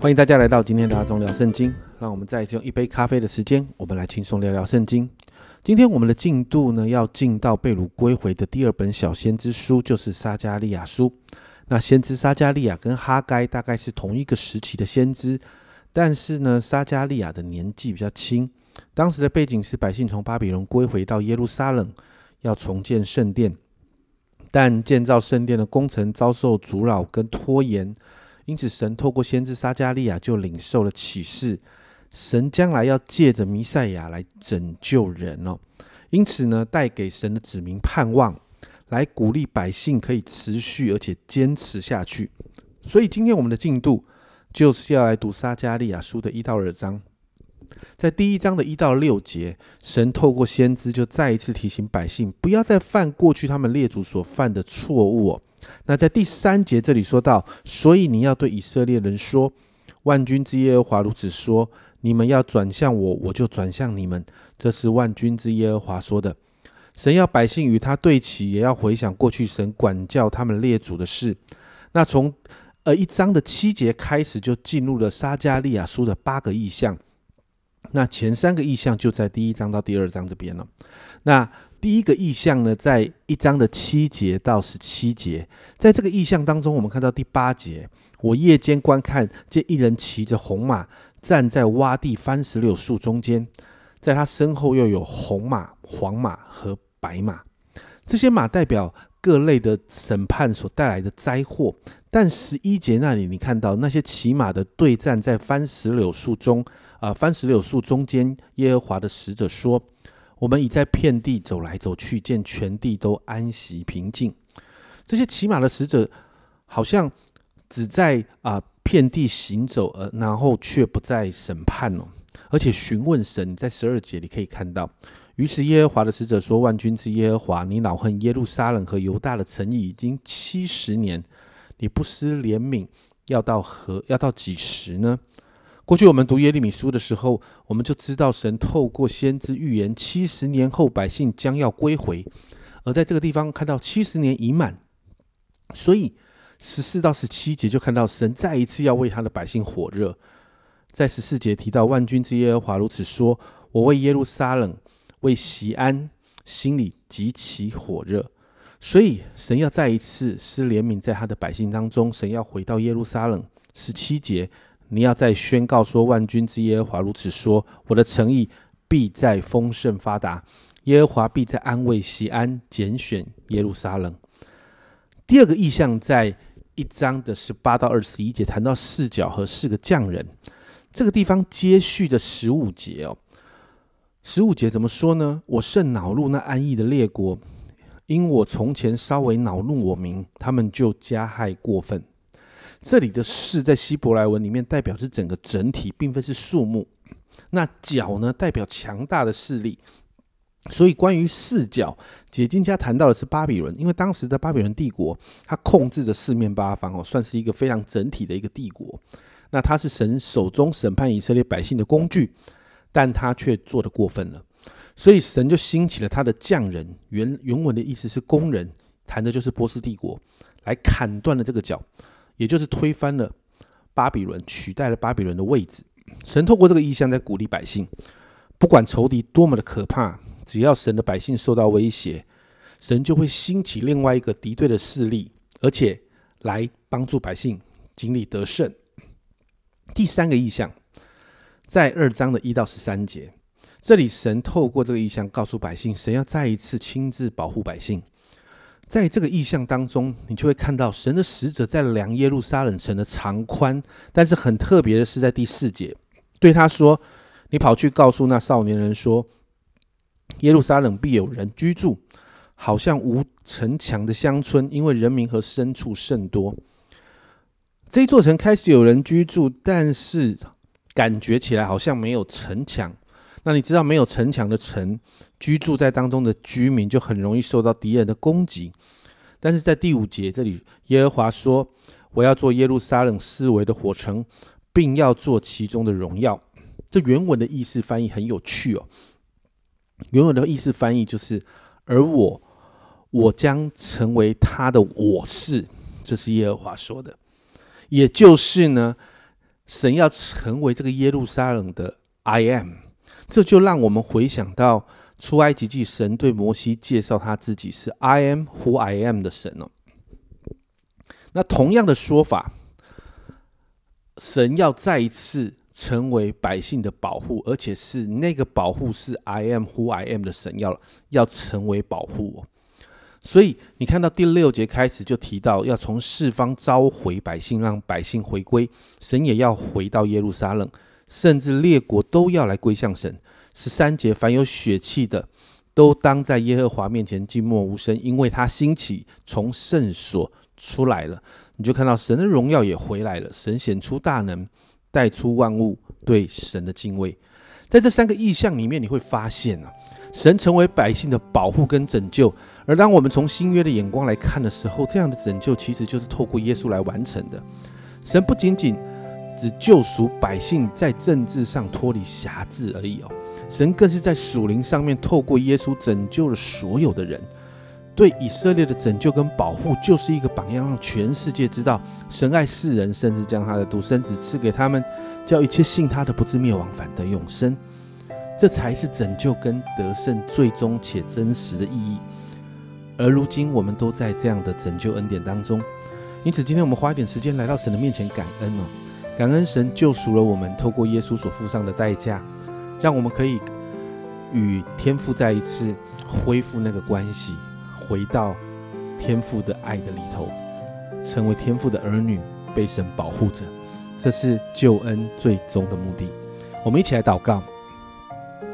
欢迎大家来到今天的阿忠聊圣经。让我们再一次用一杯咖啡的时间，我们来轻松聊聊圣经。今天我们的进度呢，要进到被掳归回的第二本小先知书，就是撒加利亚书。那先知撒加利亚跟哈该大概是同一个时期的先知，但是呢，撒加利亚的年纪比较轻。当时的背景是百姓从巴比伦归回到耶路撒冷，要重建圣殿，但建造圣殿的工程遭受阻扰跟拖延。因此，神透过先知撒加利亚就领受了启示，神将来要借着弥赛亚来拯救人哦。因此呢，带给神的子民盼望，来鼓励百姓可以持续而且坚持下去。所以，今天我们的进度就是要来读撒加利亚书的一到二章。在第一章的一到六节，神透过先知就再一次提醒百姓，不要再犯过去他们列祖所犯的错误。那在第三节这里说到，所以你要对以色列人说：“万军之耶和华如此说：你们要转向我，我就转向你们。”这是万军之耶和华说的。神要百姓与他对齐，也要回想过去神管教他们列祖的事。那从呃一章的七节开始，就进入了撒加利亚书的八个意象。那前三个意象就在第一章到第二章这边了。那第一个意象呢，在一章的七节到十七节，在这个意象当中，我们看到第八节，我夜间观看，见一人骑着红马，站在洼地番石榴树中间，在他身后又有红马、黄马和白马，这些马代表各类的审判所带来的灾祸。但十一节那里，你看到那些骑马的对战在番石榴树中，啊，番石榴树中间，耶和华的使者说。我们已在遍地走来走去，见全地都安息平静。这些骑马的使者好像只在啊遍地行走，而然后却不在审判哦，而且询问神。在十二节你可以看到，于是耶和华的使者说：“万军之耶和华，你恼恨耶路撒冷和犹大的诚意已经七十年，你不失怜悯，要到何要到几时呢？”过去我们读耶利米书的时候，我们就知道神透过先知预言，七十年后百姓将要归回。而在这个地方看到七十年已满，所以十四到十七节就看到神再一次要为他的百姓火热。在十四节提到万军之耶和华如此说：“我为耶路撒冷，为西安，心里极其火热。”所以神要再一次施怜悯在他的百姓当中，神要回到耶路撒冷。十七节。你要再宣告说：“万军之耶和华如此说：我的诚意必在丰盛发达，耶和华必在安慰西安，拣选耶路撒冷。”第二个意象在一章的十八到二十一节谈到四角和四个匠人。这个地方接续的十五节哦，十五节怎么说呢？我甚恼怒那安逸的列国，因我从前稍微恼怒我民，他们就加害过分。这里的“士”在希伯来文里面代表是整个整体，并非是数目。那“角”呢，代表强大的势力。所以，关于四角，解经家谈到的是巴比伦，因为当时的巴比伦帝国，它控制着四面八方哦，算是一个非常整体的一个帝国。那它是神手中审判以色列百姓的工具，但他却做的过分了，所以神就兴起了他的匠人，原原文的意思是工人，谈的就是波斯帝国，来砍断了这个角。也就是推翻了巴比伦，取代了巴比伦的位置。神透过这个意象在鼓励百姓，不管仇敌多么的可怕，只要神的百姓受到威胁，神就会兴起另外一个敌对的势力，而且来帮助百姓经历得胜。第三个意象在二章的一到十三节，这里神透过这个意象告诉百姓，神要再一次亲自保护百姓。在这个意象当中，你就会看到神的使者在量耶路撒冷城的长宽。但是很特别的是，在第四节对他说：“你跑去告诉那少年人说，耶路撒冷必有人居住，好像无城墙的乡村，因为人民和牲畜甚多。这座城开始有人居住，但是感觉起来好像没有城墙。那你知道，没有城墙的城？”居住在当中的居民就很容易受到敌人的攻击，但是在第五节这里，耶和华说：“我要做耶路撒冷思维的火城，并要做其中的荣耀。”这原文的意思翻译很有趣哦。原文的意思翻译就是：“而我，我将成为他的我是。”这是耶和华说的，也就是呢，神要成为这个耶路撒冷的 I am，这就让我们回想到出埃及记，神对摩西介绍他自己是 I am who I am 的神哦。那同样的说法，神要再一次成为百姓的保护，而且是那个保护是 I am who I am 的神要要成为保护哦。所以你看到第六节开始就提到要从四方召回百姓，让百姓回归，神也要回到耶路撒冷，甚至列国都要来归向神。十三节，凡有血气的，都当在耶和华面前静默无声，因为他兴起从圣所出来了。你就看到神的荣耀也回来了，神显出大能，带出万物对神的敬畏。在这三个意象里面，你会发现啊。神成为百姓的保护跟拯救，而当我们从新约的眼光来看的时候，这样的拯救其实就是透过耶稣来完成的。神不仅仅只救赎百姓在政治上脱离辖制而已哦，神更是在属灵上面透过耶稣拯救了所有的人。对以色列的拯救跟保护，就是一个榜样，让全世界知道神爱世人，甚至将他的独生子赐给他们，叫一切信他的不至灭亡，反得永生。这才是拯救跟得胜最终且真实的意义。而如今，我们都在这样的拯救恩典当中。因此，今天我们花一点时间来到神的面前感恩哦，感恩神救赎了我们，透过耶稣所付上的代价，让我们可以与天父再一次恢复那个关系，回到天父的爱的里头，成为天父的儿女，被神保护着。这是救恩最终的目的。我们一起来祷告。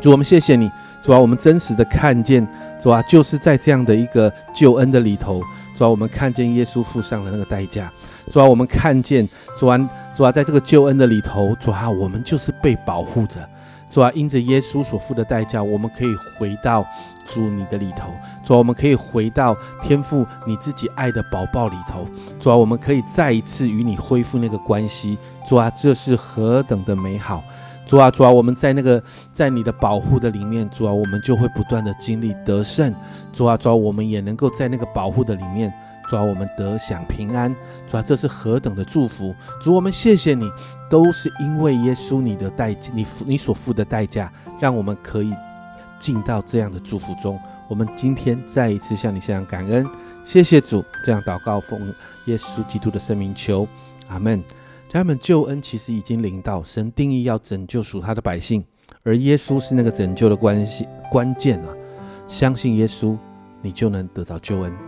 主，我们谢谢你，主啊，我们真实的看见，主啊，就是在这样的一个救恩的里头，主啊，我们看见耶稣付上了那个代价，主啊，我们看见，主啊，主啊，在这个救恩的里头，主啊，我们就是被保护着，主啊，因着耶稣所付的代价，我们可以回到主你的里头，主啊，我们可以回到天父你自己爱的宝宝里头，主啊，我们可以再一次与你恢复那个关系，主啊，这是何等的美好。主啊，主啊，我们在那个在你的保护的里面，主啊，我们就会不断的经历得胜。主啊，主啊，我们也能够在那个保护的里面，主啊，我们得享平安。主啊，这是何等的祝福！主，我们谢谢你，都是因为耶稣你的代你付你所付的代价，让我们可以进到这样的祝福中。我们今天再一次向你献上感恩，谢谢主。这样祷告奉耶稣基督的圣名求，阿门。家人们，救恩其实已经临到，神定义要拯救属他的百姓，而耶稣是那个拯救的关系关键啊！相信耶稣，你就能得到救恩。